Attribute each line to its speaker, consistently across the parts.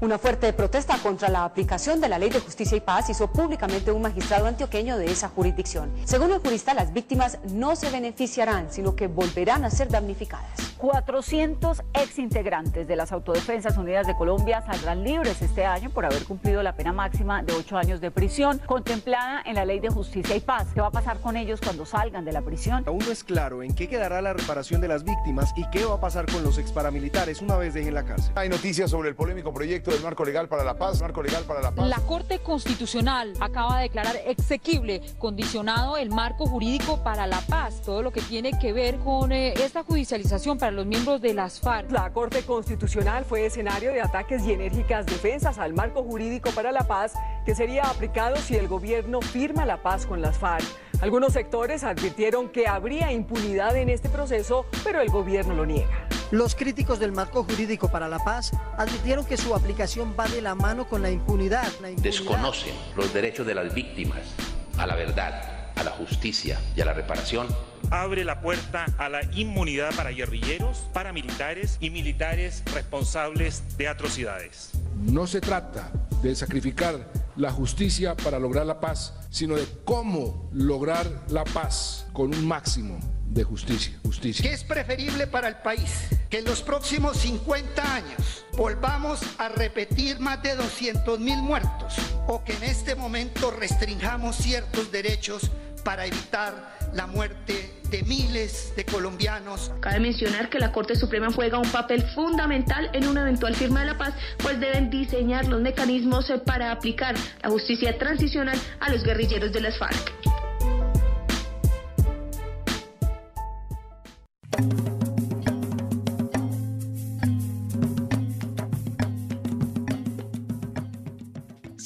Speaker 1: Una fuerte protesta contra la aplicación de la Ley de Justicia y Paz hizo públicamente un magistrado antioqueño de esa jurisdicción. Según el jurista, las víctimas no se beneficiarán, sino que volverán a ser damnificadas.
Speaker 2: 400 exintegrantes de las Autodefensas Unidas de Colombia saldrán libres este año por haber cumplido la pena máxima de 8 años de prisión contemplada en la Ley de Justicia y Paz. ¿Qué va a pasar con ellos cuando salgan de la prisión?
Speaker 3: Aún no es claro en qué quedará la reparación de las víctimas y qué va a pasar con los exparamilitares una vez dejen la cárcel.
Speaker 4: Hay noticias sobre el polémico proyecto del marco legal para la paz, marco legal para la paz.
Speaker 5: La Corte Constitucional acaba de declarar exequible, condicionado el marco jurídico para la paz, todo lo que tiene que ver con eh, esta judicialización para los miembros de las FARC.
Speaker 6: La Corte Constitucional fue escenario de ataques y enérgicas defensas al marco jurídico para la paz que sería aplicado si el gobierno firma la paz con las FARC. Algunos sectores advirtieron que habría impunidad en este proceso, pero el gobierno lo niega.
Speaker 7: Los críticos del marco jurídico para la paz advirtieron que su aplicación va de la mano con la impunidad. La impunidad.
Speaker 8: Desconocen los derechos de las víctimas a la verdad, a la justicia y a la reparación
Speaker 9: abre la puerta a la inmunidad para guerrilleros, paramilitares y militares responsables de atrocidades.
Speaker 4: No se trata de sacrificar la justicia para lograr la paz, sino de cómo lograr la paz con un máximo de justicia. justicia.
Speaker 10: ¿Qué es preferible para el país? Que en los próximos 50 años volvamos a repetir más de 200 mil muertos o que en este momento restringamos ciertos derechos para evitar la muerte de miles de colombianos.
Speaker 11: Cabe mencionar que la Corte Suprema juega un papel fundamental en una eventual firma de la paz, pues deben diseñar los mecanismos para aplicar la justicia transicional a los guerrilleros de las FARC.
Speaker 12: thank you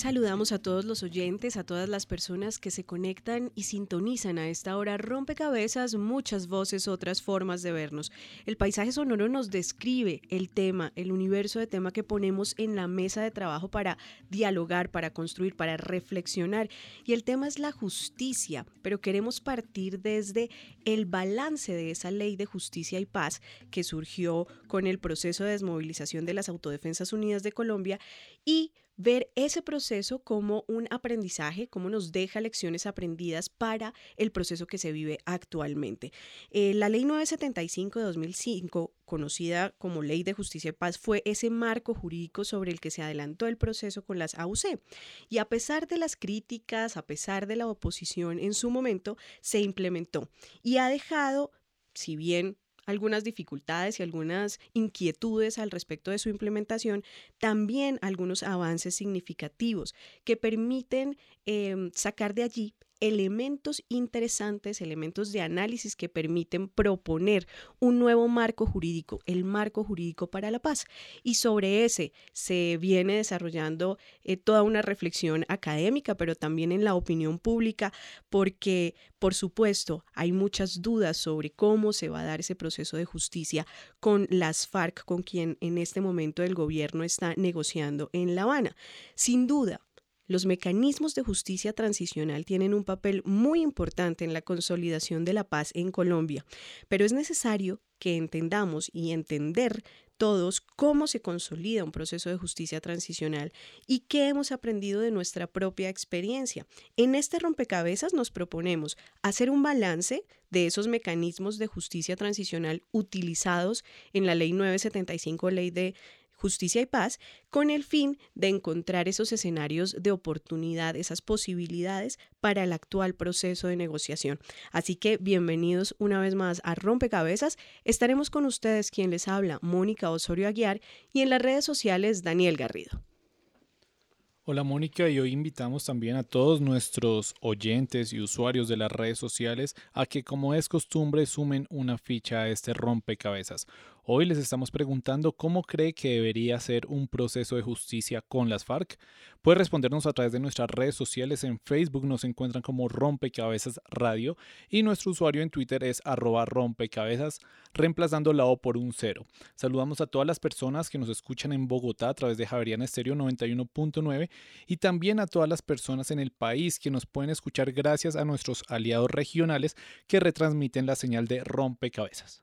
Speaker 12: Saludamos a todos los oyentes, a todas las personas que se conectan y sintonizan a esta hora rompecabezas, muchas voces, otras formas de vernos. El paisaje sonoro nos describe el tema, el universo de tema que ponemos en la mesa de trabajo para dialogar, para construir, para reflexionar. Y el tema es la justicia, pero queremos partir desde el balance de esa ley de justicia y paz que surgió con el proceso de desmovilización de las Autodefensas Unidas de Colombia y ver ese proceso como un aprendizaje, como nos deja lecciones aprendidas para el proceso que se vive actualmente. Eh, la ley 975 de 2005, conocida como Ley de Justicia y Paz, fue ese marco jurídico sobre el que se adelantó el proceso con las AUC. Y a pesar de las críticas, a pesar de la oposición en su momento, se implementó y ha dejado, si bien algunas dificultades y algunas inquietudes al respecto de su implementación, también algunos avances significativos que permiten eh, sacar de allí elementos interesantes, elementos de análisis que permiten proponer un nuevo marco jurídico, el marco jurídico para la paz. Y sobre ese se viene desarrollando eh, toda una reflexión académica, pero también en la opinión pública, porque, por supuesto, hay muchas dudas sobre cómo se va a dar ese proceso de justicia con las FARC, con quien en este momento el gobierno está negociando en La Habana. Sin duda, los mecanismos de justicia transicional tienen un papel muy importante en la consolidación de la paz en Colombia, pero es necesario que entendamos y entender todos cómo se consolida un proceso de justicia transicional y qué hemos aprendido de nuestra propia experiencia. En este rompecabezas nos proponemos hacer un balance de esos mecanismos de justicia transicional utilizados en la Ley 975, Ley de justicia y paz, con el fin de encontrar esos escenarios de oportunidad, esas posibilidades para el actual proceso de negociación. Así que bienvenidos una vez más a Rompecabezas. Estaremos con ustedes quien les habla, Mónica Osorio Aguiar, y en las redes sociales, Daniel Garrido.
Speaker 13: Hola Mónica y hoy invitamos también a todos nuestros oyentes y usuarios de las redes sociales a que como es costumbre sumen una ficha a este rompecabezas. Hoy les estamos preguntando cómo cree que debería ser un proceso de justicia con las FARC. Puede respondernos a través de nuestras redes sociales. En Facebook nos encuentran como Rompecabezas Radio y nuestro usuario en Twitter es arroba rompecabezas, reemplazando la O por un cero. Saludamos a todas las personas que nos escuchan en Bogotá a través de Javeriana Estéreo 91.9 y también a todas las personas en el país que nos pueden escuchar gracias a nuestros aliados regionales que retransmiten la señal de Rompecabezas.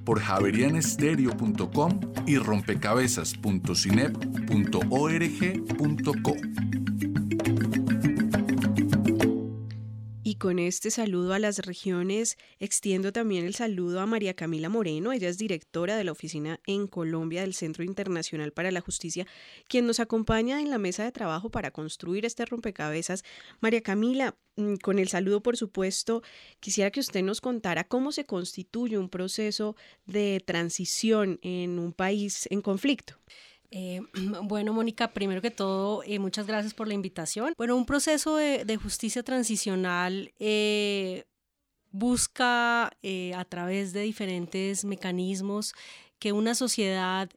Speaker 14: por javerianestereo.com y rompecabezas.cinep.org.co.
Speaker 12: con este saludo a las regiones, extiendo también el saludo a María Camila Moreno, ella es directora de la oficina en Colombia del Centro Internacional para la Justicia, quien nos acompaña en la mesa de trabajo para construir este rompecabezas. María Camila, mm, con el saludo por supuesto, quisiera que usted nos contara cómo se constituye un proceso de transición en un país en conflicto.
Speaker 15: Eh, bueno, Mónica, primero que todo, eh, muchas gracias por la invitación. Bueno, un proceso de, justicia transicional eh, busca a través de diferentes mecanismos que una sociedad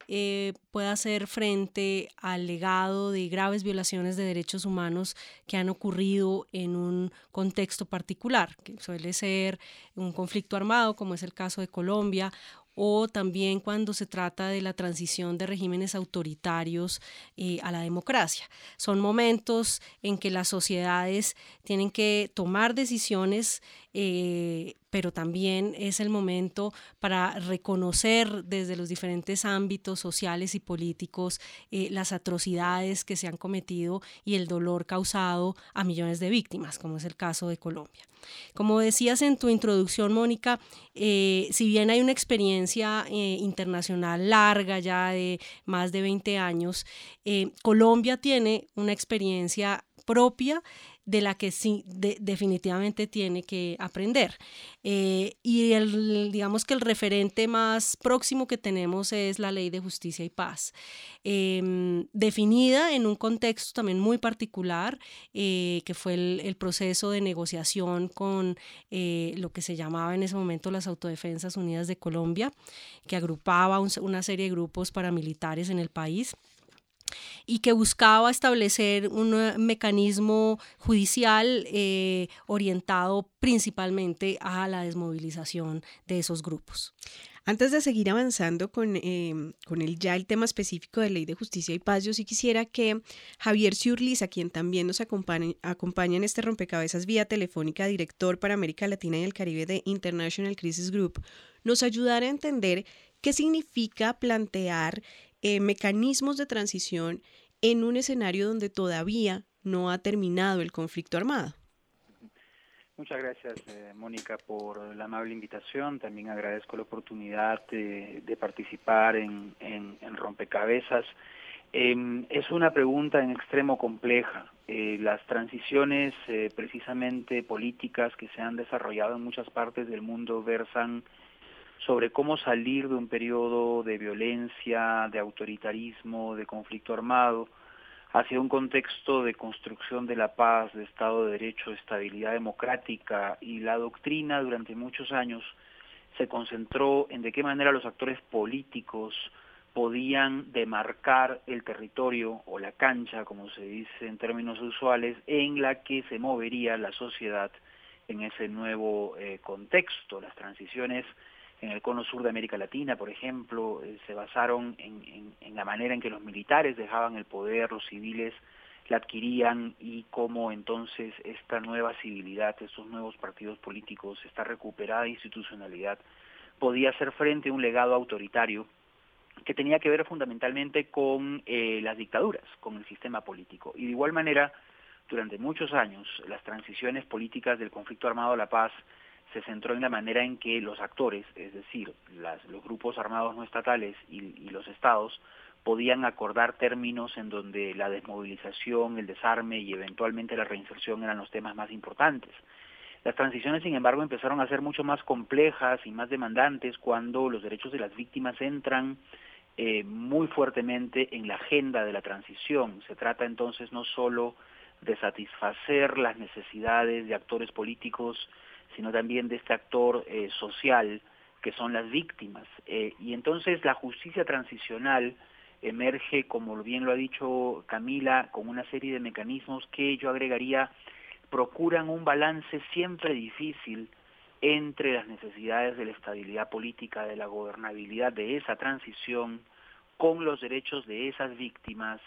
Speaker 15: pueda hacer frente al legado de graves violaciones de derechos humanos que han ocurrido en un contexto particular, que suele ser un conflicto armado, como es el caso de Colombia, o también cuando se trata de la transición de regímenes autoritarios eh, a la democracia. Son momentos en que las sociedades tienen que tomar decisiones eh, pero también es el momento para reconocer desde los diferentes ámbitos sociales y políticos eh, las atrocidades que se han cometido y el dolor causado a millones de víctimas, como es el caso de Colombia. Como decías en tu introducción, Mónica, eh, si bien hay una experiencia internacional larga ya de más de 20 años, Colombia tiene una experiencia propia de la que sí definitivamente tiene que aprender. Eh, y el, digamos que el referente más próximo que tenemos es la ley de justicia y paz, em, definida en un contexto también muy particular, eh, que fue el, proceso de negociación con eh, lo que se llamaba en ese momento las Autodefensas Unidas de Colombia, que agrupaba una serie de grupos paramilitares en el país y que buscaba establecer un mecanismo judicial eh, orientado principalmente a la desmovilización de esos grupos.
Speaker 12: Antes de seguir avanzando con, em, con el, ya el tema específico de Ley de Justicia y Paz, yo sí quisiera que Javier Ciurliz, a quien también nos acompaña, acompaña en este rompecabezas vía telefónica, director para América Latina y el Caribe de International Crisis Group, nos ayudara a entender qué significa plantear eh, mecanismos de transición en un escenario donde todavía no ha terminado el conflicto armado.
Speaker 16: Muchas gracias, eh, Mónica, por la amable invitación. También agradezco la oportunidad de, participar en, Rompecabezas. Em, es una pregunta en extremo compleja. Eh, las transiciones precisamente políticas que se han desarrollado en muchas partes del mundo versan sobre cómo salir de un periodo de violencia, de autoritarismo, de conflicto armado, hacia un contexto de construcción de la paz, de Estado de Derecho, de estabilidad democrática y la doctrina durante muchos años se concentró en de qué manera los actores políticos podían demarcar el territorio o la cancha, como se dice en términos usuales, en la que se movería la sociedad en ese nuevo eh, contexto. Las transiciones en el cono sur de América Latina, por ejemplo, eh, se basaron en, la manera en que los militares dejaban el poder, los civiles la adquirían y cómo entonces esta nueva civilidad, estos nuevos partidos políticos, esta recuperada institucionalidad podía hacer frente a un legado autoritario que tenía que ver fundamentalmente con eh, las dictaduras, con el sistema político. Y de igual manera, durante muchos años, las transiciones políticas del conflicto armado a la paz se centró en la manera en que los actores, es decir, los grupos armados no estatales y, los estados, podían acordar términos en donde la desmovilización, el desarme y eventualmente la reinserción eran los temas más importantes. Las transiciones, sin embargo, empezaron a ser mucho más complejas y más demandantes cuando los derechos de las víctimas entran eh, muy fuertemente en la agenda de la transición. Se trata entonces no solo de satisfacer las necesidades de actores políticos, sino también de este actor eh, social que son las víctimas. Eh, y entonces la justicia transicional emerge, como bien lo ha dicho Camila, con una serie de mecanismos que yo agregaría procuran un balance siempre difícil entre las necesidades de la estabilidad política, de la gobernabilidad de esa transición, con los derechos de esas víctimas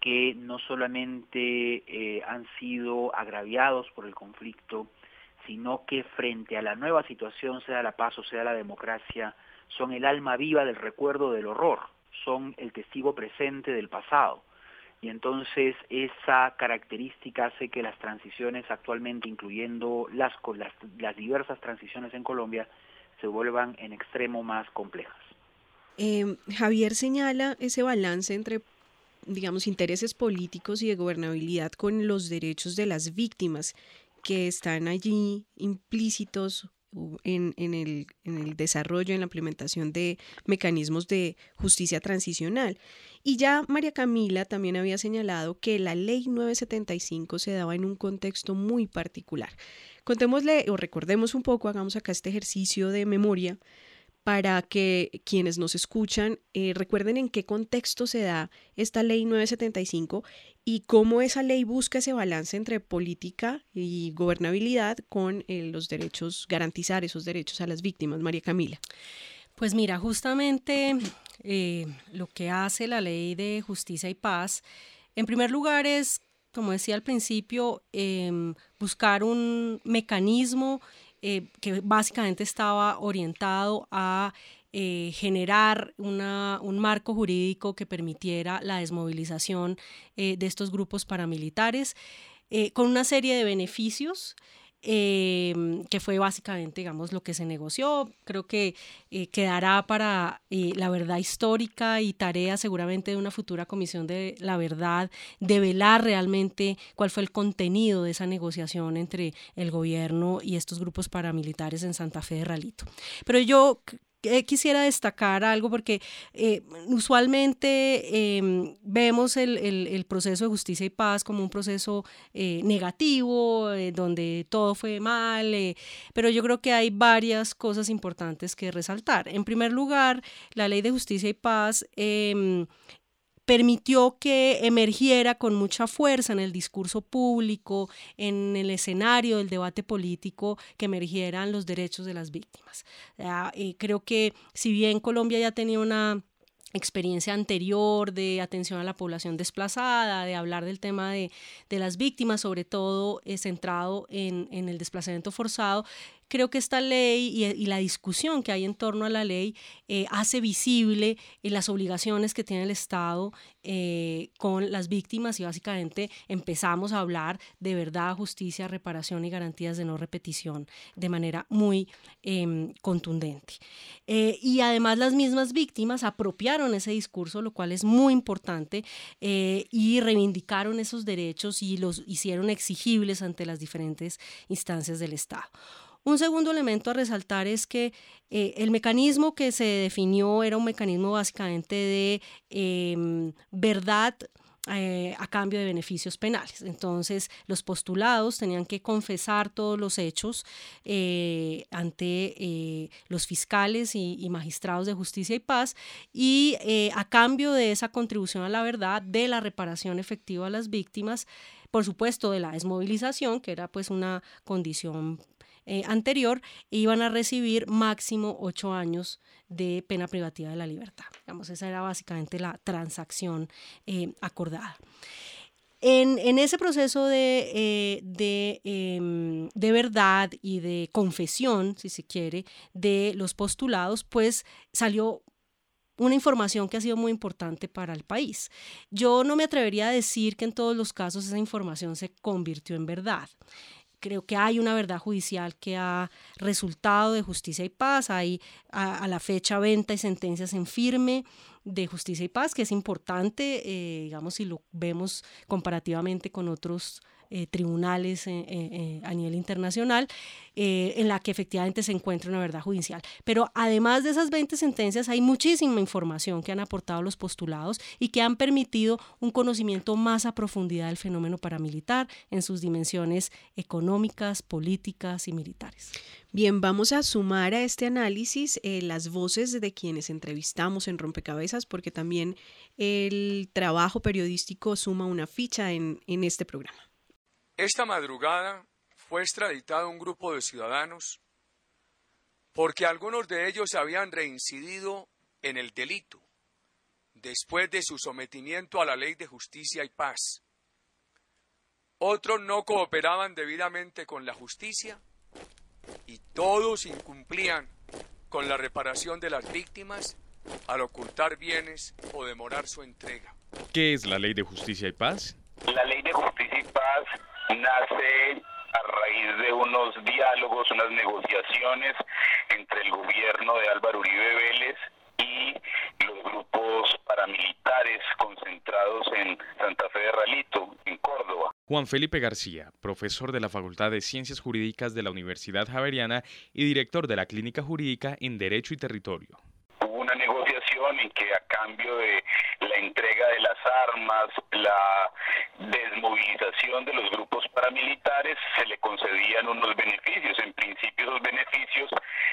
Speaker 16: que no solamente eh, han sido agraviados por el conflicto, sino que frente a la nueva situación, sea la paz o sea la democracia, son el alma viva del recuerdo del horror, son el testigo presente del pasado. Y entonces esa característica hace que las transiciones actualmente, incluyendo las, las, las diversas transiciones en Colombia, se vuelvan en extremo más complejas.
Speaker 12: Eh, Javier señala ese balance entre digamos, intereses políticos y de gobernabilidad con los derechos de las víctimas que están allí implícitos en, el, en, el, desarrollo, en la implementación de mecanismos de justicia transicional. Y ya María Camila también había señalado que la ley 975 se daba en un contexto muy particular. Contémosle o recordemos un poco, hagamos acá este ejercicio de memoria para que quienes nos escuchan eh, recuerden en qué contexto se da esta ley 975 y cómo esa ley busca ese balance entre política y gobernabilidad con eh, los derechos, garantizar esos derechos a las víctimas. María Camila.
Speaker 15: Pues mira, justamente eh, lo que hace la ley de justicia y paz, en primer lugar es, como decía al principio, em, buscar un mecanismo eh, que básicamente estaba orientado a eh, generar un marco jurídico que permitiera la desmovilización eh, de estos grupos paramilitares con una serie de beneficios Em, que fue básicamente, digamos, lo que se negoció. Creo que eh, quedará para eh, la verdad histórica y tarea seguramente de una futura comisión de la verdad, de velar realmente cuál fue el contenido de esa negociación entre el gobierno y estos grupos paramilitares en Santa Fe de Ralito. Pero yo eh, quisiera destacar algo porque eh, usualmente em, vemos el, proceso de justicia y paz como un proceso eh, negativo, donde todo fue mal, pero yo creo que hay varias cosas importantes que resaltar. En primer lugar, la ley de justicia y paz em, permitió que emergiera con mucha fuerza en el discurso público, en el escenario del debate político, que emergieran los derechos de las víctimas. creo que si bien Colombia ya tenía una experiencia anterior de atención a la población desplazada, de hablar del tema de, las víctimas, sobre todo eh, centrado en, en, el desplazamiento forzado, creo que esta ley y, la discusión que hay en torno a la ley eh, hace visible eh, las obligaciones que tiene el Estado eh, con las víctimas y básicamente empezamos a hablar de verdad, justicia, reparación y garantías de no repetición de manera muy em, contundente. y además las mismas víctimas apropiaron ese discurso, lo cual es muy importante, y reivindicaron esos derechos y los hicieron exigibles ante las diferentes instancias del Estado. Un segundo elemento a resaltar es que eh, el mecanismo que se definió era un mecanismo básicamente de em, verdad. Eh, a cambio de beneficios penales. Entonces, los postulados tenían que confesar todos los hechos eh, ante los fiscales y, magistrados de justicia y paz y a cambio de esa contribución a la verdad, de la reparación efectiva a las víctimas, por supuesto, de la desmovilización, que era pues una condición eh, anterior, iban a recibir máximo ocho años de pena privativa de la libertad. Digamos, esa era básicamente la transacción eh, acordada. En, ese proceso de, eh, em, de, verdad y de confesión, si se quiere, de los postulados, pues salió una información que ha sido muy importante para el país. Yo no me atrevería a decir que en todos los casos esa información se convirtió en verdad creo que hay una verdad judicial que ha resultado de justicia y paz, hay a, la fecha venta y sentencias en firme de justicia y paz, que es importante, eh, digamos, si lo vemos comparativamente con otros eh, tribunales eh, eh, a nivel internacional, en la que efectivamente se encuentra una verdad judicial. Pero además de esas 20 sentencias, hay muchísima información que han aportado los postulados y que han permitido un conocimiento más a profundidad del fenómeno paramilitar en sus dimensiones económicas, políticas y militares.
Speaker 12: Bien, vamos a sumar a este análisis las voces de quienes entrevistamos en Rompecabezas, porque también el trabajo periodístico suma una ficha en este programa.
Speaker 17: Esta madrugada fue extraditado un grupo de ciudadanos porque algunos de ellos habían reincidido en el delito después de su sometimiento a la ley de justicia y paz. Otros no cooperaban debidamente con la justicia y todos incumplían con la reparación de las víctimas al ocultar bienes o demorar su entrega.
Speaker 13: ¿Qué es la ley de justicia y paz?
Speaker 18: La ley de justicia y paz nace a raíz de unos diálogos, unas negociaciones entre el gobierno de Álvaro Uribe Vélez y los grupos paramilitares concentrados en Santa Fe de Ralito, en Córdoba.
Speaker 13: Juan Felipe García, profesor de la Facultad de Ciencias Jurídicas de la Universidad Javeriana y director de la Clínica Jurídica en Derecho y Territorio.
Speaker 18: Hubo una negociación en que a cambio de entrega de las armas, la desmovilización de los grupos paramilitares, se le concedían unos beneficios. En principio esos beneficios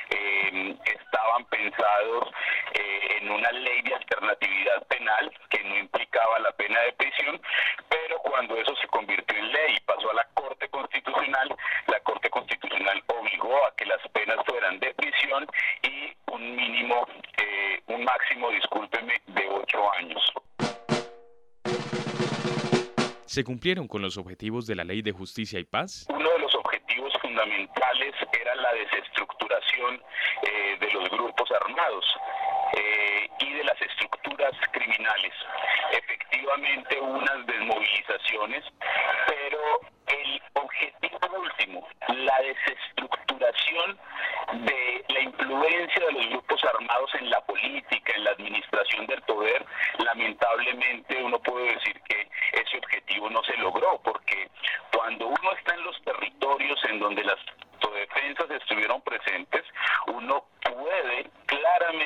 Speaker 18: eh, estaban pensados eh, en una ley de alternatividad penal que no implicaba la pena de prisión, pero cuando eso se convirtió en ley y pasó a la Corte Constitucional, la Corte Constitucional obligó a que las penas fueran de prisión y un mínimo, eh, un máximo, discúlpeme, de ocho años.
Speaker 13: ¿Se cumplieron con los objetivos de la Ley de Justicia y Paz?
Speaker 18: Uno de los objetivos fundamentales era la desestructuración eh, de los grupos armados eh, y de las estructuras criminales. Efectivamente, unas desmovilizaciones, pero objetivo último, la desestructuración de la influencia de los grupos armados en la política, en la administración del poder, lamentablemente uno puede decir que ese objetivo no se logró, porque cuando uno está en los territorios en donde las autodefensas estuvieron presentes, uno puede claramente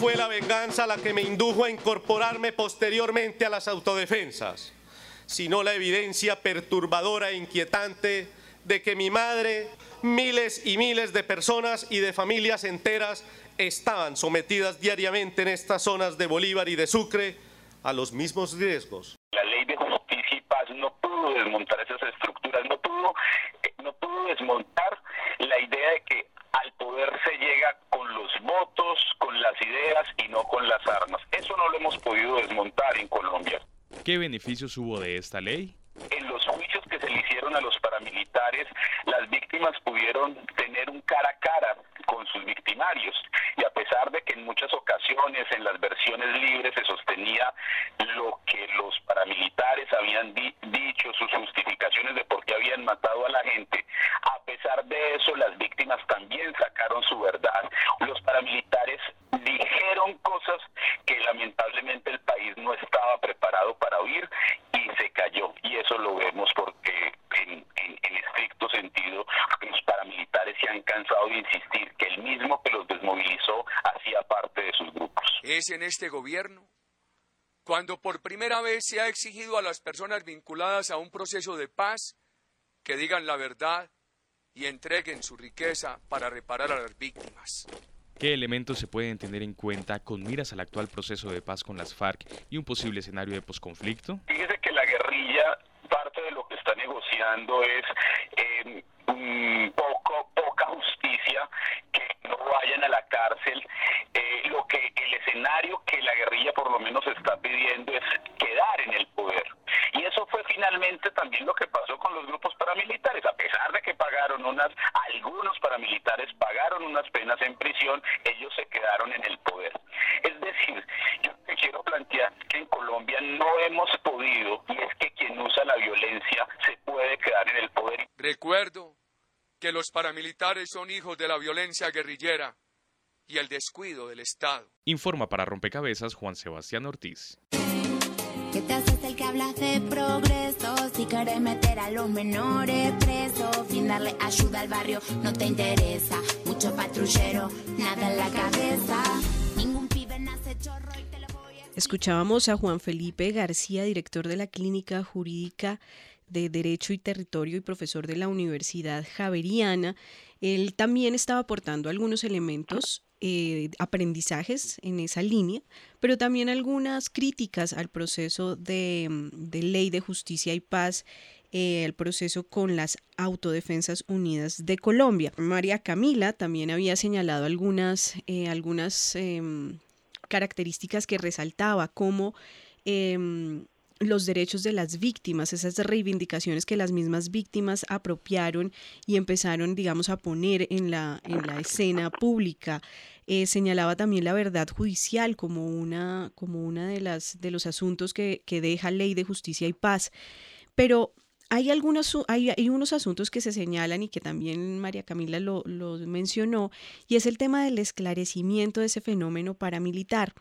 Speaker 19: fue la venganza la que me indujo a incorporarme posteriormente a las autodefensas, sino la evidencia perturbadora e inquietante de que mi madre, miles y miles de personas y de familias enteras estaban sometidas diariamente en estas zonas de Bolívar y de Sucre a los mismos riesgos.
Speaker 18: La ley de justicia y paz no pudo desmontar esas estructuras, no pudo, desmontar la idea de que al poder se llega con los votos, con las ideas y no con las armas. Eso no lo hemos podido desmontar en Colombia.
Speaker 13: ¿Qué beneficios hubo de esta ley?
Speaker 18: En los juicios que se le hicieron a los paramilitares, las víctimas pudieron tener un cara a cara sus victimarios y a pesar de que en muchas ocasiones en las versiones libres se sostenía lo que los paramilitares habían dicho, sus justificaciones de por qué habían matado a la gente, a pesar de eso las víctimas también sacaron su verdad. Los paramilitares dijeron cosas que lamentablemente el país no estaba preparado para oír y se cayó. Y eso lo vemos porque en, estricto sentido los paramilitares se han cansado de insistir que el mismo que los desmovilizó hacía parte de sus grupos.
Speaker 17: Es en este gobierno cuando por primera vez se ha exigido a las personas vinculadas a un proceso de paz que digan la verdad y entreguen su riqueza para reparar a las víctimas.
Speaker 13: ¿Qué elementos se pueden tener en cuenta con miras al actual proceso de paz con las FARC y un posible escenario de posconflicto?
Speaker 18: Fíjese que la guerrilla, parte de lo que es eh, poco, poca justicia, que no vayan a la cárcel. Eh, lo que el escenario que la guerrilla por lo menos está pidiendo es quedar en el poder. Y eso fue finalmente también lo que pasó con los grupos paramilitares. A pesar de que pagaron unas, algunos paramilitares pagaron unas penas en prisión, ellos se quedaron en el poder. Es decir, plantear que en Colombia no hemos podido y es que quien usa la violencia se puede quedar en el poder.
Speaker 17: Recuerdo que los paramilitares son hijos de la violencia guerrillera y el descuido del Estado.
Speaker 20: Informa para Rompecabezas Juan Sebastián Ortiz.
Speaker 21: ¿Qué te haces el que hablas de progreso? Si querés meter a los menores presos, sin darle ayuda al barrio, no te interesa. Mucho patrullero, nada en la cabeza.
Speaker 12: Escuchábamos a Juan Felipe García, director de la Clínica Jurídica de Derecho y Territorio y profesor de la Universidad Javeriana. Él también estaba aportando algunos elementos eh, aprendizajes en esa línea, pero también algunas críticas al proceso de, de ley de justicia y paz, eh, el proceso con las Autodefensas Unidas de Colombia. María Camila también había señalado algunas, eh, algunas em, características que resaltaba como em, los derechos de las víctimas, esas reivindicaciones que las mismas víctimas apropiaron y empezaron, digamos, a poner en la, en la escena pública. Eh, señalaba también la verdad judicial como una, como una de, las, de los asuntos que, que deja ley de justicia y paz. Pero hay, algunos, hay, unos asuntos que se señalan y que también María Camila lo, mencionó, y es el tema del esclarecimiento de ese fenómeno paramilitar.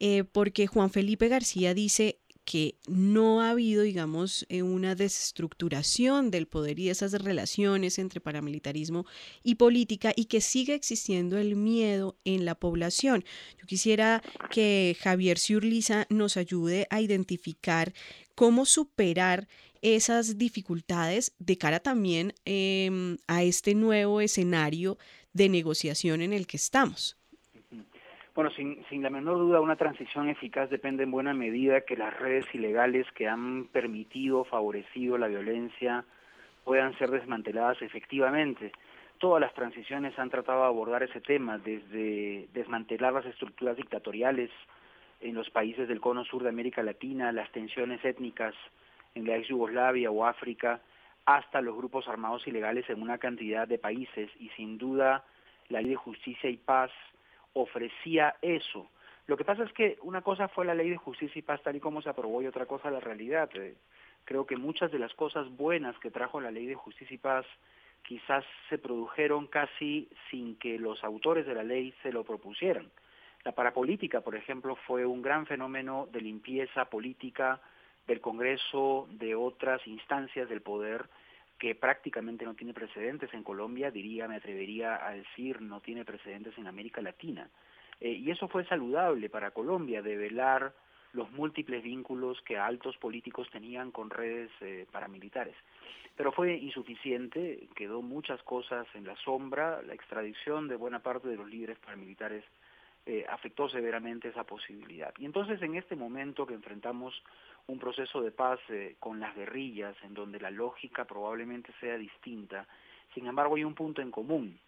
Speaker 12: Eh, porque Juan Felipe García dice, que no ha habido, digamos, eh, una desestructuración del poder y esas relaciones entre paramilitarismo y política y que sigue existiendo el miedo en la población. Yo quisiera que Javier Ciurliza nos ayude a identificar cómo superar esas dificultades de cara también eh, a este nuevo escenario de negociación en el que estamos.
Speaker 16: Bueno, sin, sin la menor duda, una transición eficaz depende en buena medida que las redes ilegales que han permitido, favorecido la violencia, puedan ser desmanteladas efectivamente. Todas las transiciones han tratado de abordar ese tema, desde desmantelar las estructuras dictatoriales en los países del cono sur de América Latina, las tensiones étnicas en la ex Yugoslavia o África, hasta los grupos armados ilegales en una cantidad de países y sin duda la ley de justicia y paz ofrecía eso. Lo que pasa es que una cosa fue la ley de justicia y paz tal y como se aprobó y otra cosa la realidad. Eh, creo que muchas de las cosas buenas que trajo la ley de justicia y paz quizás se produjeron casi sin que los autores de la ley se lo propusieran. La parapolítica, por ejemplo, fue un gran fenómeno de limpieza política del Congreso, de otras instancias del poder, que prácticamente no tiene precedentes en Colombia, diría, me atrevería a decir, no tiene precedentes en América Latina. Eh, y eso fue saludable para Colombia, develar los múltiples vínculos que altos políticos tenían con redes eh, paramilitares. Pero fue insuficiente, quedó muchas cosas en la sombra, la extradición de buena parte de los líderes paramilitares eh, afectó severamente esa posibilidad. Y entonces en este momento que enfrentamos un proceso de paz eh, con las guerrillas, en donde la lógica probablemente sea distinta, sin embargo hay un punto en común.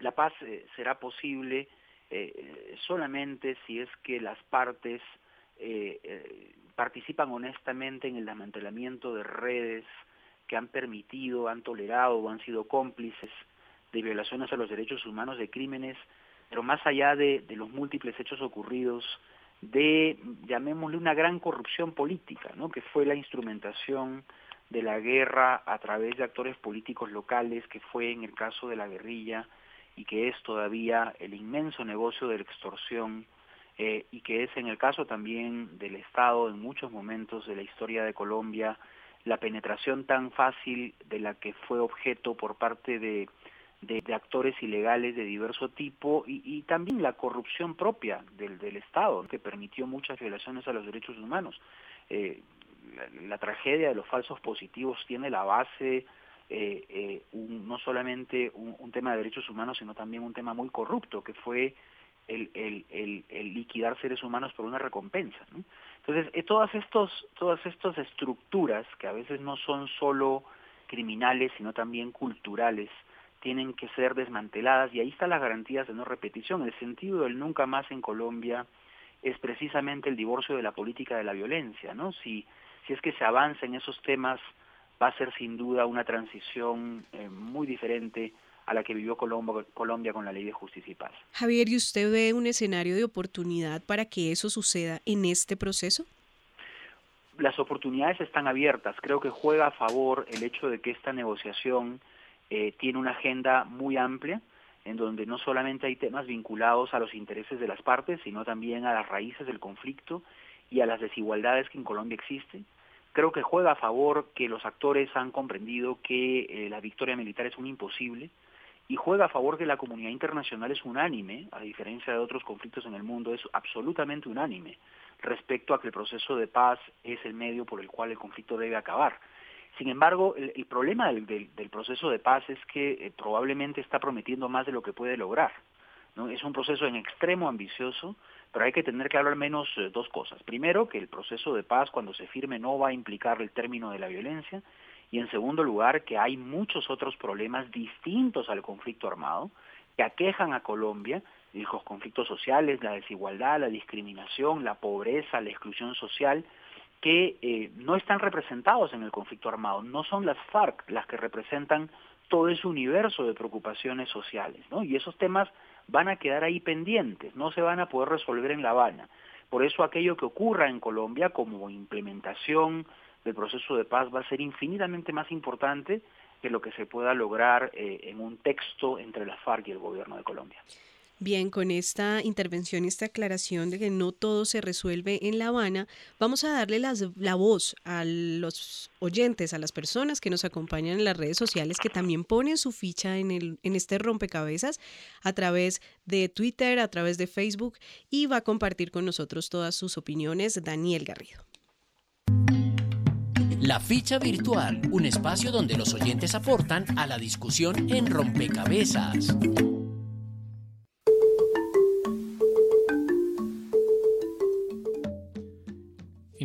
Speaker 16: La paz eh, será posible eh, solamente si es que las partes participan honestamente en el desmantelamiento de redes que han permitido, han tolerado o han sido cómplices de violaciones a los derechos humanos, de crímenes pero más allá de, los múltiples hechos ocurridos, de, llamémosle, una gran corrupción política, ¿no? que fue la instrumentación de la guerra a través de actores políticos locales, que fue en el caso de la guerrilla, y que es todavía el inmenso negocio de la extorsión, eh, y que es en el caso también del Estado en muchos momentos de la historia de Colombia, la penetración tan fácil de la que fue objeto por parte de de, actores ilegales de diverso tipo y, también la corrupción propia del, del, Estado, que permitió muchas violaciones a los derechos humanos. Eh, la, tragedia de los falsos positivos tiene la base eh, eh, no solamente un, tema de derechos humanos, sino también un tema muy corrupto, que fue el, el, el, liquidar seres humanos por una recompensa. Entonces, todas, estos, todas estas estructuras, que a veces no son solo criminales, sino también culturales, tienen que ser desmanteladas y ahí están las garantías de no repetición. El sentido del nunca más en Colombia es precisamente el divorcio de la política de la violencia, ¿no? Si, si es que se avanza en esos temas, va a ser sin duda una transición eh, muy diferente a la que vivió Colombia, Colombia con la ley de justicia y paz.
Speaker 12: Javier, ¿y usted ve un escenario de oportunidad para que eso suceda en este proceso?
Speaker 16: las oportunidades están abiertas. Creo que juega a favor el hecho de que esta negociación eh, tiene una agenda muy amplia, en donde no solamente hay temas vinculados a los intereses de las partes, sino también a las raíces del conflicto y a las desigualdades que en Colombia existen. Creo que juega a favor que los actores han comprendido que eh, la victoria militar es un imposible y juega a favor que la comunidad internacional es unánime, a diferencia de otros conflictos en el mundo, es absolutamente unánime respecto a que el proceso de paz es el medio por el cual el conflicto debe acabar. Sin embargo, el, problema del, del, proceso de paz es que eh, probablemente está prometiendo más de lo que puede lograr. Es un proceso en extremo ambicioso, pero hay que tener claro al menos eh, dos cosas. Primero, que el proceso de paz cuando se firme no va a implicar el término de la violencia. Y en segundo lugar, que hay muchos otros problemas distintos al conflicto armado que aquejan a Colombia los conflictos sociales, la desigualdad, la discriminación, la pobreza, la exclusión social, que eh, no están representados en el conflicto armado. No son las FARC las que representan todo ese universo de preocupaciones sociales, ¿no? Y esos temas van a quedar ahí pendientes, no se van a poder resolver en La Habana. Por eso aquello que ocurra en Colombia como implementación del proceso de paz va a ser infinitamente más importante que lo que se pueda lograr eh, en un texto entre las FARC y el gobierno de Colombia.
Speaker 12: Bien, con esta intervención y esta aclaración de que no todo se resuelve en La Habana, vamos a darle la voz a los oyentes, a las personas que nos acompañan en las redes sociales, que también ponen su ficha en, el, en este rompecabezas a través de Twitter, a través de Facebook, y va a compartir con nosotros todas sus opiniones Daniel Garrido.
Speaker 22: La ficha virtual, un espacio donde los oyentes aportan a la discusión en rompecabezas.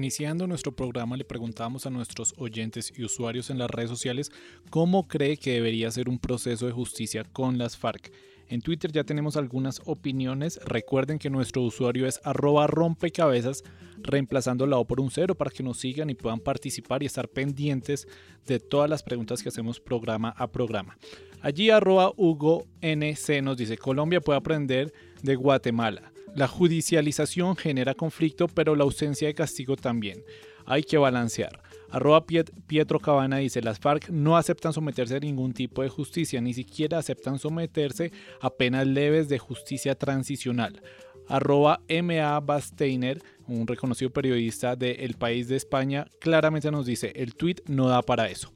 Speaker 13: Iniciando nuestro programa le preguntamos a nuestros oyentes y usuarios en las redes sociales cómo cree que debería ser un proceso de justicia con las FARC. En Twitter ya tenemos algunas opiniones. Recuerden que nuestro usuario es arroba rompecabezas, reemplazando la O por un cero para que nos sigan y puedan participar y estar pendientes de todas las preguntas que hacemos programa a programa. Allí arroba Hugo NC nos dice, Colombia puede aprender de Guatemala. La judicialización genera conflicto, pero la ausencia de castigo también. Hay que balancear. Arroba Pietro Cabana dice, las FARC no aceptan someterse a ningún tipo de justicia, ni siquiera aceptan someterse a penas leves de justicia transicional. Arroba MA Basteiner, un reconocido periodista de El País de España, claramente nos dice, el tweet no da para eso.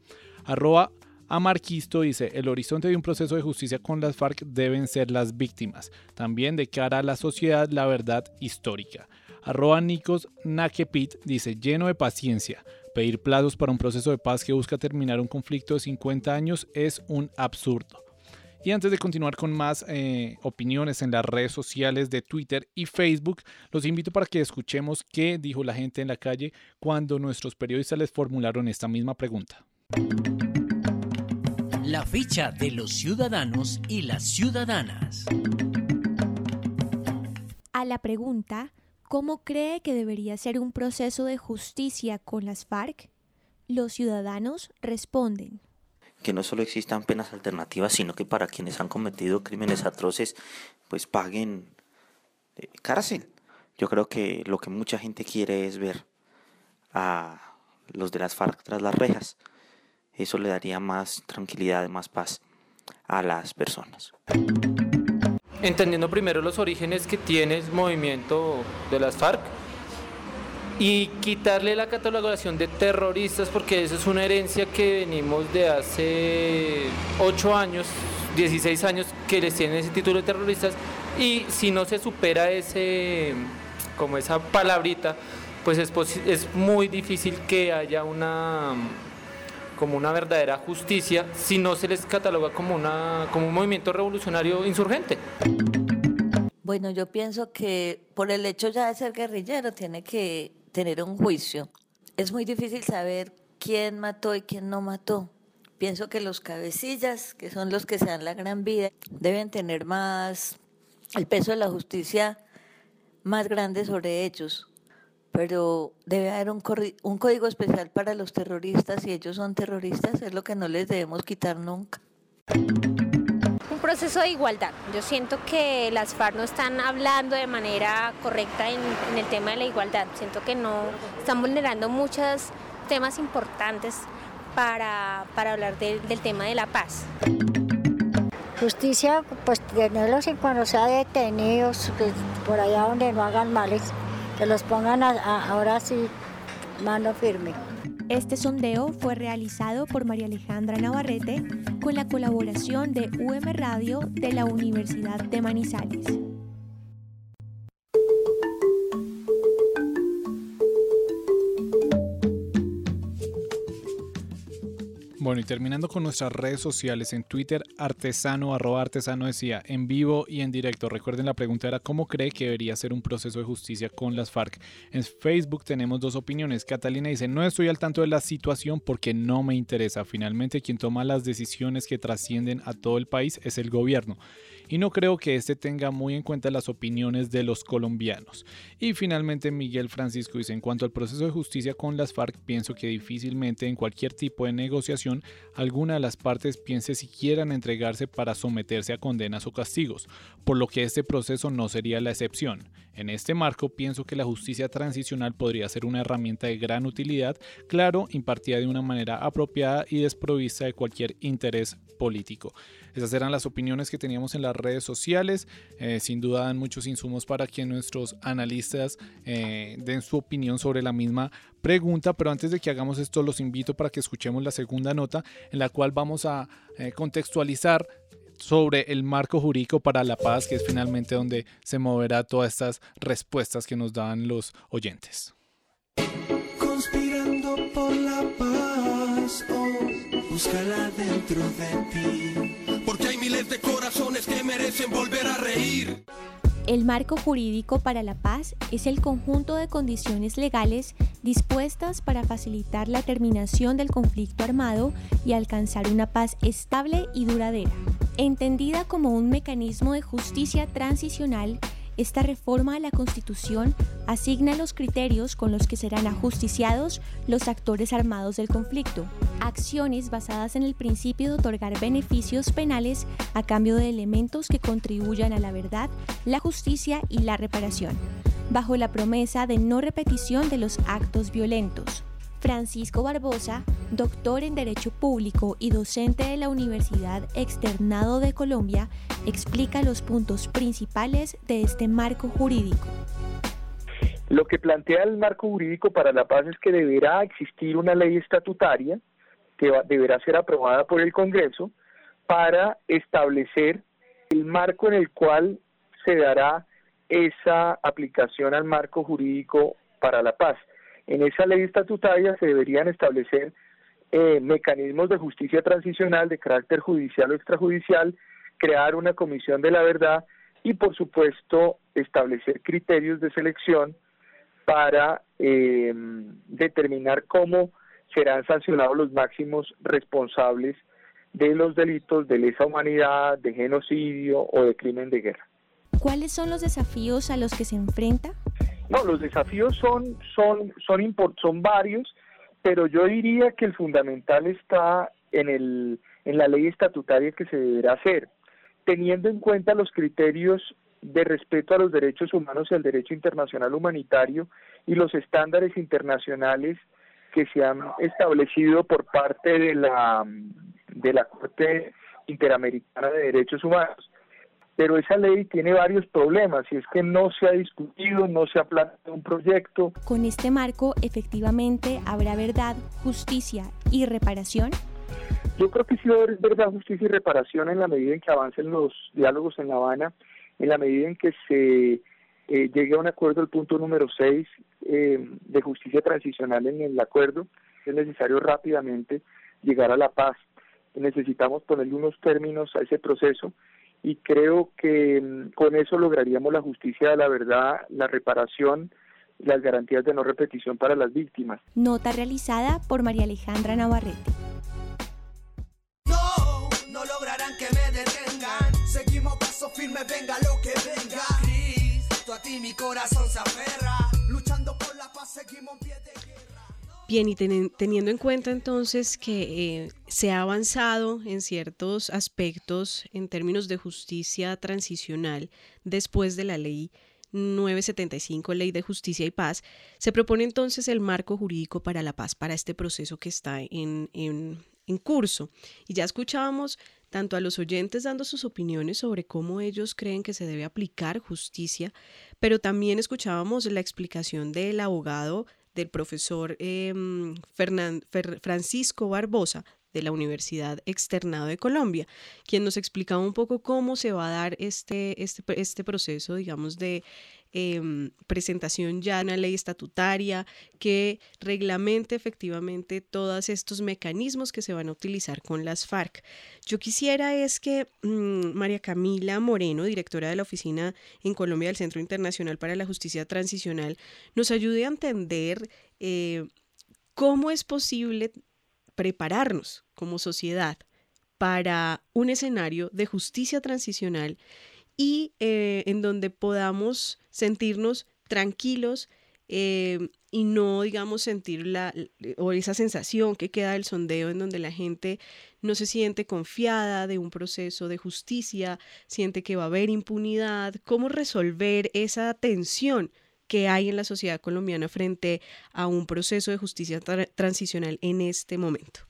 Speaker 13: Arroba Amarquisto dice, el horizonte de un proceso de justicia con las FARC deben ser las víctimas, también de cara a la sociedad la verdad histórica. Arroba Nikos Nakepit dice, lleno de paciencia, pedir plazos para un proceso de paz que busca terminar un conflicto de 50 años es un absurdo. Y antes de continuar con más eh, opiniones en las redes sociales de Twitter y Facebook, los invito para que escuchemos qué dijo la gente en la calle cuando nuestros periodistas les formularon esta misma pregunta.
Speaker 22: La ficha de los ciudadanos y las ciudadanas.
Speaker 23: A la pregunta, ¿cómo cree que debería ser un proceso de justicia con las FARC? Los ciudadanos responden.
Speaker 24: Que no solo existan penas alternativas, sino que para quienes han cometido crímenes atroces, pues paguen eh, cárcel. Yo creo que lo que mucha gente quiere es ver a los de las FARC tras las rejas eso le daría más tranquilidad, más paz a las personas.
Speaker 25: Entendiendo primero los orígenes que tiene el movimiento de las FARC y quitarle la catalogación de terroristas porque eso es una herencia que venimos de hace 8 años, 16 años que les tienen ese título de terroristas y si no se supera ese como esa palabrita pues es, es muy difícil que haya una como una verdadera justicia si no se les cataloga como, una, como un movimiento revolucionario insurgente.
Speaker 26: Bueno, yo pienso que por el hecho ya de ser guerrillero tiene que tener un juicio. Es muy difícil saber quién mató y quién no mató. Pienso que los cabecillas, que son los que se dan la gran vida, deben tener más el peso de la justicia más grande sobre ellos pero debe haber un, un código especial para los terroristas y ellos son terroristas, es lo que no les debemos quitar nunca.
Speaker 27: Un
Speaker 28: proceso de igualdad. Yo siento que las FARC no están hablando de manera correcta en, el tema de la igualdad. Siento que no están vulnerando muchos temas importantes para, hablar del tema de la paz.
Speaker 29: Justicia, pues tenerlos y cuando sean detenidos, por allá donde no hagan males, que los pongan ahora sí mano firme.
Speaker 23: Este sondeo fue realizado por María Alejandra Navarrete con la colaboración de UM Radio de la Universidad de Manizales.
Speaker 13: Bueno, y terminando con nuestras redes sociales, en Twitter, artesano, arroba artesano decía, en vivo y en directo. Recuerden, la pregunta era, ¿cómo cree que debería ser un proceso de justicia con las FARC? En Facebook tenemos dos opiniones. Catalina dice, no estoy al tanto de la situación porque no me interesa. Finalmente, quien toma las decisiones que trascienden a todo el país es el gobierno y no creo que este tenga muy en cuenta las opiniones de los colombianos. Y finalmente Miguel Francisco dice, en cuanto al proceso de justicia con las FARC, pienso que difícilmente en cualquier tipo de negociación alguna de las partes piense si quieran entregarse para someterse a condenas o castigos, por lo que este proceso no sería la excepción. En este marco pienso que la justicia transicional podría ser una herramienta de gran utilidad, claro, impartida de una manera apropiada y desprovista de cualquier interés político. Esas eran las opiniones que teníamos en las redes sociales. Eh, sin duda dan muchos insumos para que nuestros analistas eh, den su opinión sobre la misma pregunta, pero antes de que hagamos esto los invito para que escuchemos la segunda nota en la cual vamos a eh, contextualizar sobre el marco jurídico para la paz, que es finalmente donde se moverá todas estas respuestas que nos dan los oyentes.
Speaker 30: Conspirando por la paz, oh, búscala dentro de ti, porque hay miles de corazones que merecen volver a reír.
Speaker 23: El marco jurídico para la paz es el conjunto de condiciones legales dispuestas para facilitar la terminación del conflicto armado y alcanzar una paz estable y duradera. Entendida como un mecanismo de justicia transicional, esta reforma a la Constitución asigna los criterios con los que serán ajusticiados los actores armados del conflicto, acciones basadas en el principio de otorgar beneficios penales a cambio de elementos que contribuyan a la verdad, la justicia y la reparación, bajo la promesa de no repetición de los actos violentos. Francisco Barbosa, doctor en Derecho Público y docente de la Universidad Externado de Colombia, explica los puntos principales de este marco jurídico.
Speaker 31: Lo que plantea el marco jurídico para la paz es que deberá existir una ley estatutaria que deberá ser aprobada por el Congreso para establecer el marco en el cual se dará esa aplicación al marco jurídico para la paz. En esa ley estatutaria se deberían establecer eh, mecanismos de justicia transicional de carácter judicial o extrajudicial, crear una comisión de la verdad y, por supuesto, establecer criterios de selección para eh, determinar cómo serán sancionados los máximos responsables de los delitos de lesa humanidad, de genocidio o de crimen de guerra.
Speaker 23: ¿Cuáles son los desafíos a los que se enfrenta?
Speaker 31: No, los desafíos son, son, son, son varios, pero yo diría que el fundamental está en, el, en la ley estatutaria que se deberá hacer, teniendo en cuenta los criterios de respeto a los derechos humanos y al derecho internacional humanitario y los estándares internacionales que se han establecido por parte de la, de la Corte Interamericana de Derechos Humanos pero esa ley tiene varios problemas y es que no se ha discutido, no se ha planteado un proyecto.
Speaker 23: Con este marco, efectivamente, ¿habrá verdad, justicia y reparación?
Speaker 31: Yo creo que sí va a haber verdad, justicia y reparación en la medida en que avancen los diálogos en La Habana, en la medida en que se eh, llegue a un acuerdo, el punto número 6 eh, de justicia transicional en el acuerdo, es necesario rápidamente llegar a la paz. Necesitamos ponerle unos términos a ese proceso y creo que mm, con eso lograríamos la justicia de la verdad, la reparación y las garantías de no repetición para las víctimas.
Speaker 23: Nota realizada por María Alejandra Navarrete.
Speaker 30: No, no lograrán que me detengan. Seguimos paso firme, venga lo que venga. Ti mi corazón se aferra. Luchando por la paz, seguimos pie de guerra.
Speaker 12: Bien, y teniendo en cuenta entonces que eh, se ha avanzado en ciertos aspectos en términos de justicia transicional después de la ley 975, Ley de Justicia y Paz, se propone entonces el marco jurídico para la paz, para este proceso que está en, en, en curso. Y ya escuchábamos tanto a los oyentes dando sus opiniones sobre cómo ellos creen que se debe aplicar justicia, pero también escuchábamos la explicación del abogado del profesor em, Francisco Barbosa de la Universidad Externado de Colombia, quien nos explicaba un poco cómo se va a dar este, este, este proceso, digamos, de Em, presentación ya una ley estatutaria que reglamente efectivamente todos estos mecanismos que se van a utilizar con las FARC. Yo quisiera es que mm, María Camila Moreno, directora de la oficina en Colombia del Centro Internacional para la Justicia Transicional, nos ayude a entender eh, cómo es posible prepararnos como sociedad para un escenario de justicia transicional y eh, en donde podamos sentirnos tranquilos eh, y no, digamos, sentir la, o esa sensación que queda del sondeo en donde la gente no se siente confiada de un proceso de justicia, siente que va a haber impunidad, cómo resolver esa tensión que hay en la sociedad colombiana frente a un proceso de justicia transicional en este momento.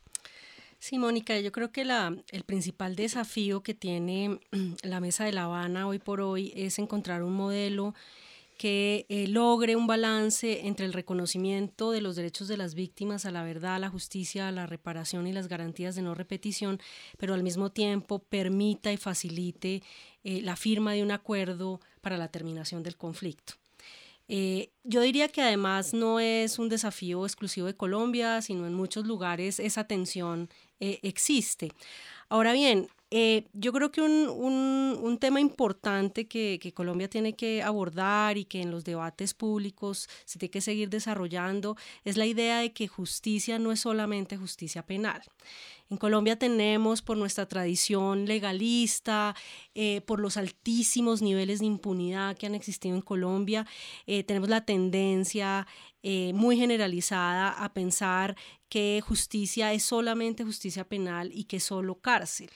Speaker 15: Sí, Mónica, yo creo que la, el principal desafío que tiene la Mesa de La Habana hoy por hoy es encontrar un modelo que eh, logre un balance entre el reconocimiento de los derechos de las víctimas a la verdad, a la justicia, a la reparación y las garantías de no repetición, pero al mismo tiempo permita y facilite eh, la firma de un acuerdo para la terminación del conflicto. Eh, yo diría que además no es un desafío exclusivo de Colombia, sino en muchos lugares esa tensión eh, existe. Ahora bien, eh, yo creo que un, un, tema importante que, Colombia tiene que abordar y que en los debates públicos se tiene que seguir desarrollando es la idea de que justicia no es solamente justicia penal. En Colombia tenemos, por nuestra tradición legalista, eh, por los altísimos niveles de impunidad que han existido en Colombia, tenemos la tendencia muy generalizada a pensar que justicia es solamente justicia penal y que solo cárcel.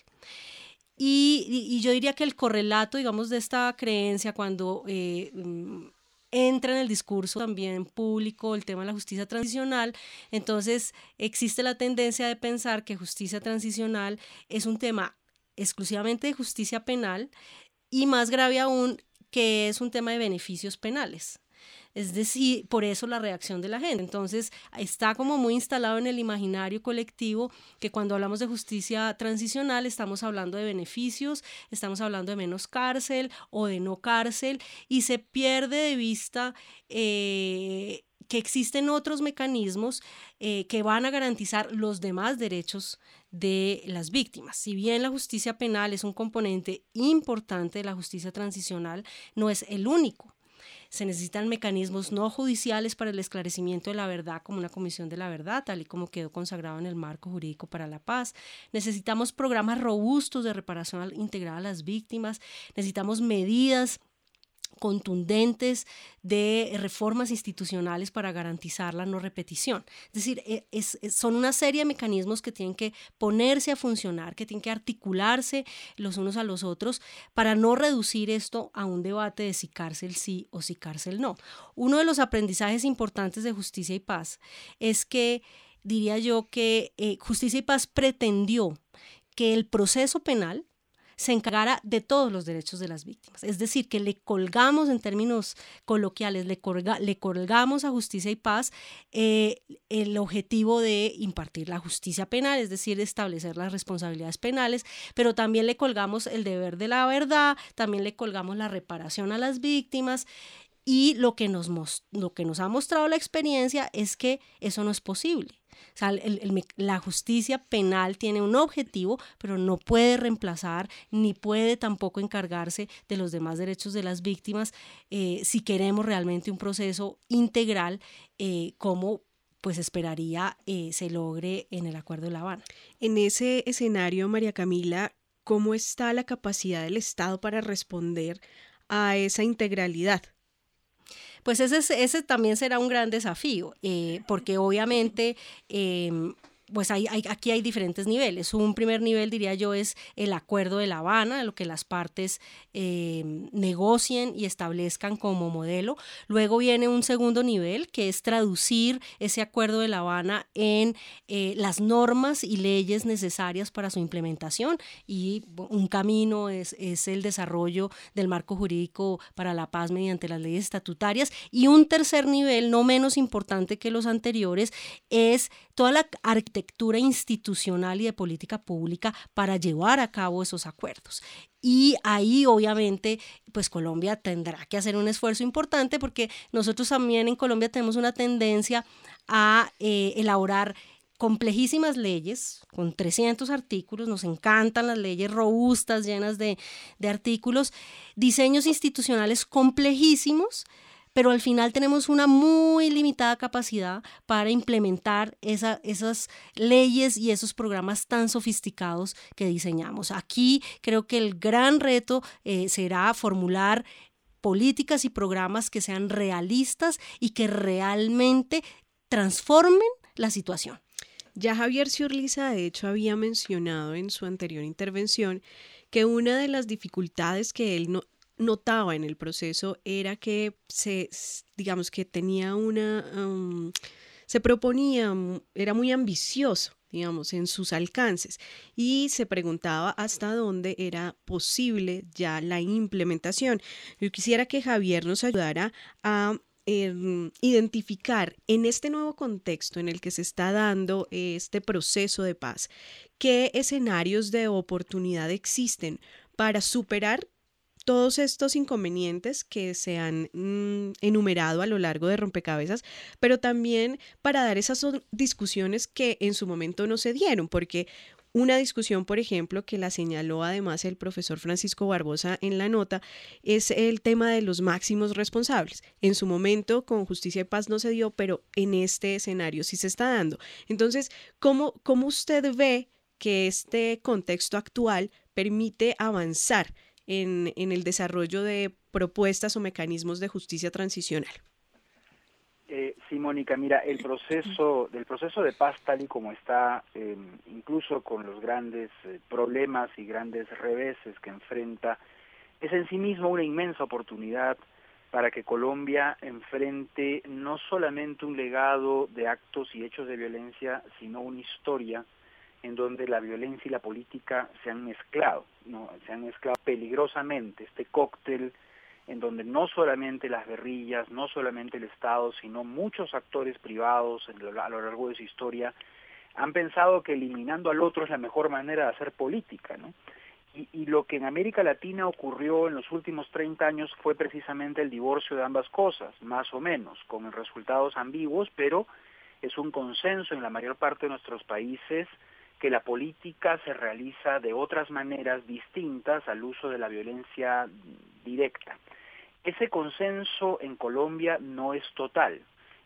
Speaker 15: Y, yo diría que el correlato, digamos, de esta creencia cuando eh, mm, entra en el discurso también público el tema de la justicia transicional, entonces existe la tendencia de pensar que justicia transicional es un tema exclusivamente de justicia penal y más grave aún que es un tema de beneficios penales. Es decir, por eso la reacción de la gente. Entonces, está como muy instalado en el imaginario colectivo que cuando hablamos de justicia transicional estamos hablando de beneficios, estamos hablando de menos cárcel o de no cárcel y se pierde de vista eh, que existen otros mecanismos eh, que van a garantizar los demás derechos de las víctimas. Si bien la justicia penal es un componente importante de la justicia transicional, no es el único. Se necesitan mecanismos no judiciales para el esclarecimiento de la verdad, como una comisión de la verdad, tal y como quedó consagrado en el marco jurídico para la paz. Necesitamos programas robustos de reparación integral a las víctimas. Necesitamos medidas contundentes de reformas institucionales para garantizar la no repetición. Es decir, e, son una serie de mecanismos que tienen que ponerse a funcionar, que tienen que articularse los unos a los otros para no reducir esto a un debate de si cárcel sí o si cárcel no. Uno de los aprendizajes importantes de justicia y paz es que diría yo que eh, justicia y paz pretendió que el proceso penal se encargara de todos los derechos de las víctimas. Es decir, que le colgamos en términos coloquiales, le, colgamos a justicia y paz eh, el objetivo de impartir la justicia penal, es decir, establecer las responsabilidades penales, pero también le colgamos el deber de la verdad, también le colgamos la reparación a las víctimas. Y lo que, nos, lo que nos ha mostrado la experiencia es que eso no es posible la justicia penal tiene un objetivo, pero no puede reemplazar ni puede tampoco encargarse de los demás derechos de las víctimas eh, si queremos realmente un proceso integral eh, como pues esperaría eh, se logre en el Acuerdo de La Habana.
Speaker 12: En ese escenario, María Camila, ¿cómo está la capacidad del Estado para responder a esa integralidad?
Speaker 15: Pues ese, ese también será un gran desafío, eh, porque obviamente em, pues aquí hay diferentes niveles. Un primer nivel, diría yo, es el acuerdo de La Habana, lo que las partes eh, negocien y establezcan como modelo. Luego viene un segundo nivel, que es traducir ese acuerdo de La Habana en eh, las normas y leyes necesarias para su implementación. Y un camino es, es el desarrollo del marco jurídico para la paz mediante las leyes estatutarias. Y un tercer nivel, no menos importante que los anteriores, es toda la arquitectura institucional y de política pública para llevar a cabo esos acuerdos. Y ahí obviamente pues Colombia tendrá que hacer un esfuerzo importante porque nosotros también en Colombia tenemos una tendencia a eh, elaborar complejísimas leyes con 300 artículos, nos encantan las leyes robustas, llenas de, de artículos, diseños institucionales complejísimos, pero al final tenemos una muy limitada capacidad para implementar esas leyes y esos programas tan sofisticados que diseñamos. Aquí creo que el gran reto eh, será formular políticas y programas que sean realistas y que realmente transformen la situación.
Speaker 12: Ya Javier Ciurliza, de hecho, había mencionado en su anterior intervención que una de las dificultades que él no, notaba en el proceso era que se, digamos que tenía una, se proponía, era muy ambicioso digamos, en sus alcances y se preguntaba hasta dónde era posible ya la implementación. Yo quisiera que Javier nos ayudara a em, identificar en este nuevo contexto en el que se está dando este proceso de paz, qué escenarios de oportunidad existen para superar todos estos inconvenientes que se han mm, enumerado a lo largo de rompecabezas, pero también para dar esas discusiones que en su momento no se dieron, porque una discusión, por ejemplo, que la señaló además el profesor Francisco Barbosa en la nota, es el tema de los máximos responsables. En su momento con Justicia y Paz no se dio, pero en este escenario sí se está dando. Entonces, ¿cómo, cómo usted ve que este contexto actual permite avanzar en, el desarrollo de propuestas o mecanismos de justicia transicional.
Speaker 16: Eh, sí, Mónica, mira, el proceso del proceso de paz tal y como está, em, incluso con los grandes eh, problemas y grandes reveses que enfrenta, es en sí mismo una inmensa oportunidad para que Colombia enfrente no solamente un legado de actos y hechos de violencia, sino una historia en donde la violencia y la política se han mezclado, ¿no? se han mezclado peligrosamente, este cóctel en donde no solamente las guerrillas, no solamente el Estado, sino muchos actores privados a lo largo de su historia han pensado que eliminando al otro es la mejor manera de hacer política, ¿no? Y, y, lo que en América Latina ocurrió en los últimos 30 años fue precisamente el divorcio de ambas cosas, más o menos, con resultados ambiguos, pero es un consenso en la mayor parte de nuestros países que la política se realiza de otras maneras distintas al uso de la violencia directa. Ese consenso en Colombia no es total,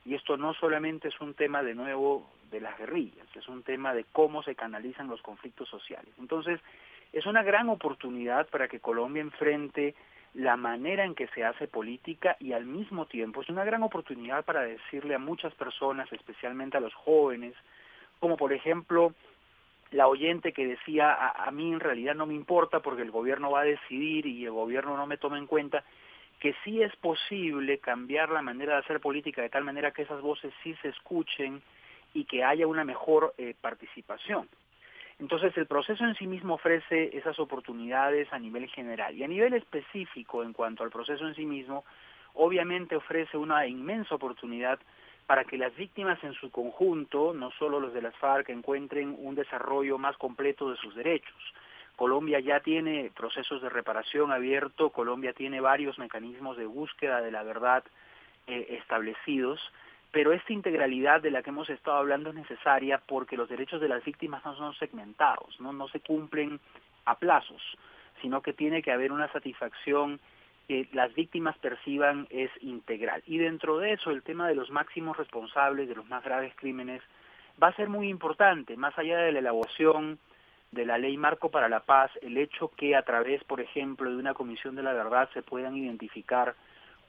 Speaker 16: y esto no solamente es un tema de nuevo de las guerrillas, es un tema de cómo se canalizan los conflictos sociales. Entonces, es una gran oportunidad para que Colombia enfrente la manera en que se hace política y al mismo tiempo es una gran oportunidad para decirle a muchas personas, especialmente a los jóvenes, como por ejemplo la oyente que decía a, mí en realidad no me importa porque el gobierno va a decidir y el gobierno no me toma en cuenta, que sí es posible cambiar la manera de hacer política de tal manera que esas voces sí se escuchen y que haya una mejor eh, participación. Entonces el proceso en sí mismo ofrece esas oportunidades a nivel general y a nivel específico en cuanto al proceso en sí mismo, obviamente ofrece una inmensa oportunidad para que las víctimas en su conjunto, no solo los de las FARC, encuentren un desarrollo más completo de sus derechos. Colombia ya tiene procesos de reparación abierto, Colombia tiene varios mecanismos de búsqueda de la verdad eh, establecidos, pero esta integralidad de la que hemos estado hablando es necesaria porque los derechos de las víctimas no son segmentados, no, no se cumplen a plazos, sino que tiene que haber una satisfacción que las víctimas perciban es integral. Y dentro de eso, el tema de los máximos responsables de los más graves crímenes va a ser muy importante, más allá de la elaboración de la ley marco para la paz, el hecho que a través, por ejemplo, de una comisión de la verdad se puedan identificar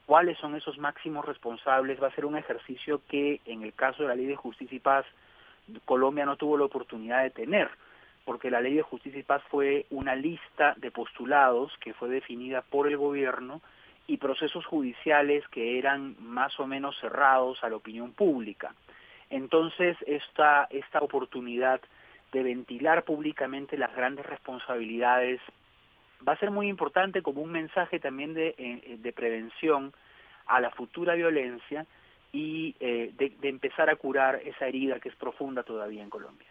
Speaker 16: cuáles son esos máximos responsables, va a ser un ejercicio que en el caso de la Ley de Justicia y Paz, Colombia no tuvo la oportunidad de tener, porque la Ley de Justicia y Paz fue una lista de postulados que fue definida por el gobierno y procesos judiciales que eran más o menos cerrados a la opinión pública. Entonces, esta, esta oportunidad de ventilar públicamente las grandes responsabilidades va a ser muy importante como un mensaje también de, eh, de prevención a la futura violencia y eh, de, empezar a curar esa herida que es profunda todavía en Colombia.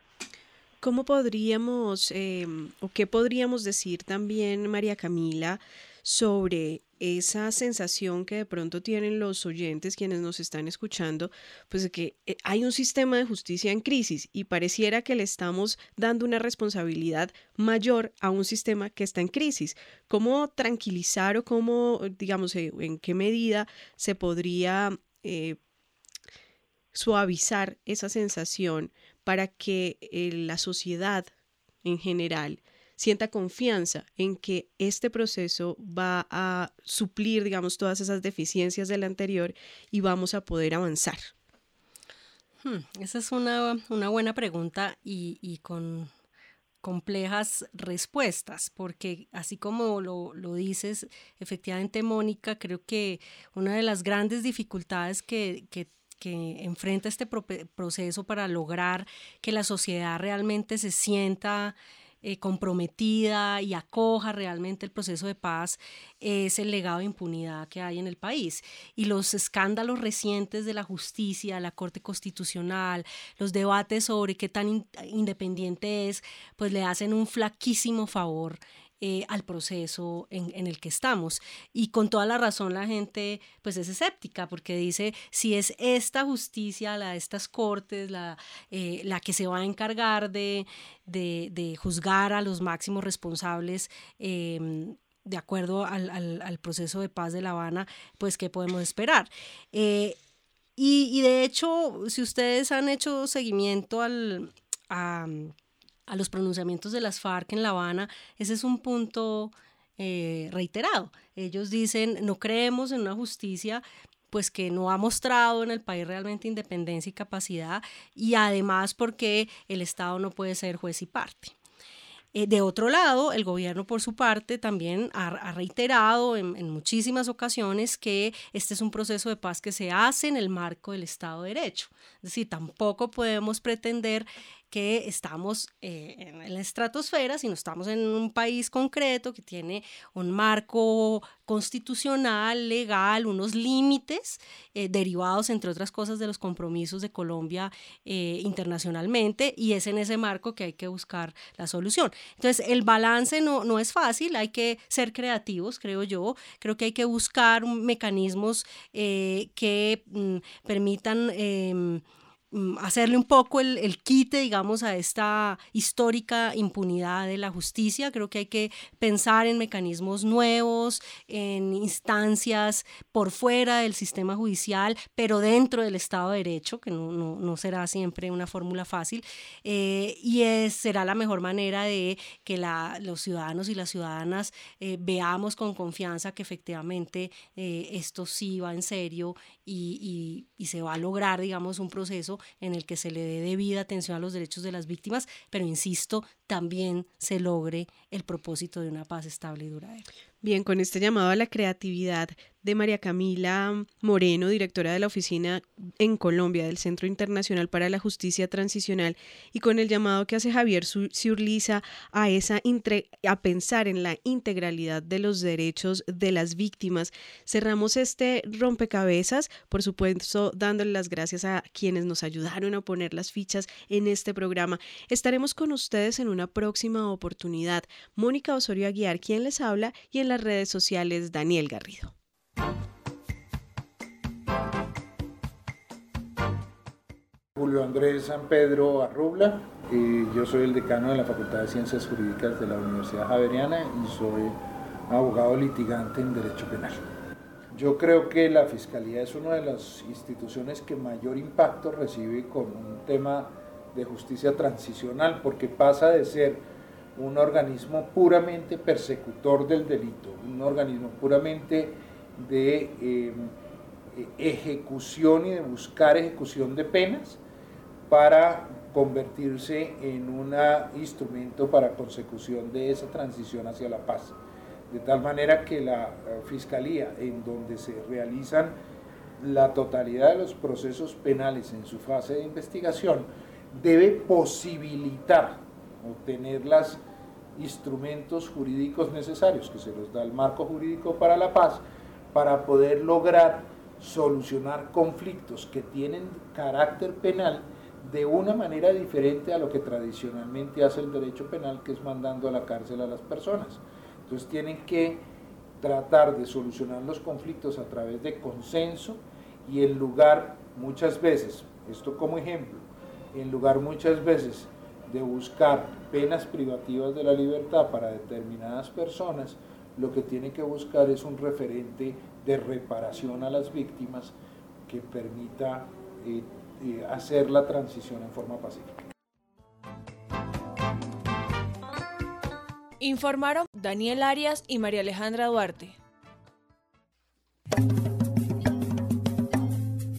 Speaker 12: ¿Cómo podríamos, eh, o qué podríamos decir también, María Camila, sobre esa sensación que de pronto tienen los oyentes quienes nos están escuchando, pues de que eh, hay un sistema de justicia en crisis y pareciera que le estamos dando una responsabilidad mayor a un sistema que está en crisis. ¿Cómo tranquilizar o cómo, digamos, eh, en qué medida se podría eh, suavizar esa sensación para que la sociedad en general sienta confianza en que este proceso va a suplir, digamos, todas esas deficiencias del anterior y vamos a poder avanzar?
Speaker 15: Hmm, esa es una, buena pregunta y, con complejas respuestas, porque así como lo, dices, efectivamente, Mónica, creo que una de las grandes dificultades que, que enfrenta este proceso para lograr que la sociedad realmente se sienta eh, comprometida y acoja realmente el proceso de paz es el legado de impunidad que hay en el país. Y los escándalos recientes de la justicia, la Corte Constitucional, los debates sobre qué tan independiente es, pues le hacen un flaquísimo favor eh, al proceso en, el que estamos. Y con toda la razón la gente pues es escéptica porque dice, si es esta justicia, la de estas cortes, la, eh, la que se va a encargar de, de, juzgar a los máximos responsables, em, de acuerdo al, proceso de paz de La Habana, pues qué podemos esperar. Eh, y, de hecho, si ustedes han hecho seguimiento al, a los pronunciamientos de las FARC en La Habana, ese es un punto eh, reiterado. Ellos dicen, no creemos en una justicia pues que no ha mostrado en el país realmente independencia y capacidad y además porque el Estado no puede ser juez y parte. Eh, de otro lado, el gobierno, por su parte, también ha, reiterado en, en, muchísimas ocasiones que este es un proceso de paz que se hace en el marco del Estado de Derecho. Es decir, tampoco podemos pretender que estamos eh, en la estratosfera, sino estamos en un país concreto que tiene un marco constitucional, legal, unos límites eh, derivados, entre otras cosas, de los compromisos de Colombia eh, internacionalmente, y es en ese marco que hay que buscar la solución. Entonces, el balance no, no es fácil, hay que ser creativos, creo yo, creo que hay que buscar mecanismos que mm, permitan em, hacerle un poco el, quite, digamos, a esta histórica impunidad de la justicia. Creo que hay que pensar en mecanismos nuevos, en instancias por fuera del sistema judicial, pero dentro del Estado de Derecho, que no, será siempre una fórmula fácil, eh, y es, será la mejor manera de que la, los ciudadanos y las ciudadanas eh, veamos con confianza que efectivamente eh, esto sí va en serio y, se va a lograr, digamos, un proceso en el que se le dé debida atención a los derechos de las víctimas, pero insisto, también se logre el propósito de una paz estable y duradera.
Speaker 12: Bien, con este llamado a la creatividad de María Camila Moreno, directora de la oficina en Colombia del Centro Internacional para la Justicia Transicional, y con el llamado que hace Javier Ciurliza a, esa a pensar en la integralidad de los derechos de las víctimas, cerramos este rompecabezas, por supuesto, dándole las gracias a quienes nos ayudaron a poner las fichas en este programa. Estaremos con ustedes en una próxima oportunidad. Mónica Osorio Aguiar, quien les habla, y en las redes sociales Daniel Garrido.
Speaker 32: Julio Andrés San Pedro Arrubla, y yo soy el decano de la Facultad de Ciencias Jurídicas de la Universidad Javeriana y soy abogado litigante en Derecho Penal. Yo creo que la Fiscalía es una de las instituciones que mayor impacto recibe con un tema de justicia transicional, porque pasa de ser un organismo puramente persecutor del delito, un organismo puramente de em, ejecución y de buscar ejecución de penas para convertirse en un instrumento para consecución de esa transición hacia la paz. De tal manera que la eh, Fiscalía, en donde se realizan la totalidad de los procesos penales en su fase de investigación, debe posibilitar obtener los instrumentos jurídicos necesarios que se los da el marco jurídico para la paz para poder lograr solucionar conflictos que tienen carácter penal de una manera diferente a lo que tradicionalmente hace el derecho penal, que es mandando a la cárcel a las personas. Entonces tienen que tratar de solucionar los conflictos a través de consenso y en lugar muchas veces, esto como ejemplo, en lugar muchas veces de buscar penas privativas de la libertad para determinadas personas, lo que tiene que buscar es un referente de reparación a las víctimas que permita eh, eh, hacer la transición en forma pacífica.
Speaker 33: Informaron Daniel Arias y María Alejandra Duarte.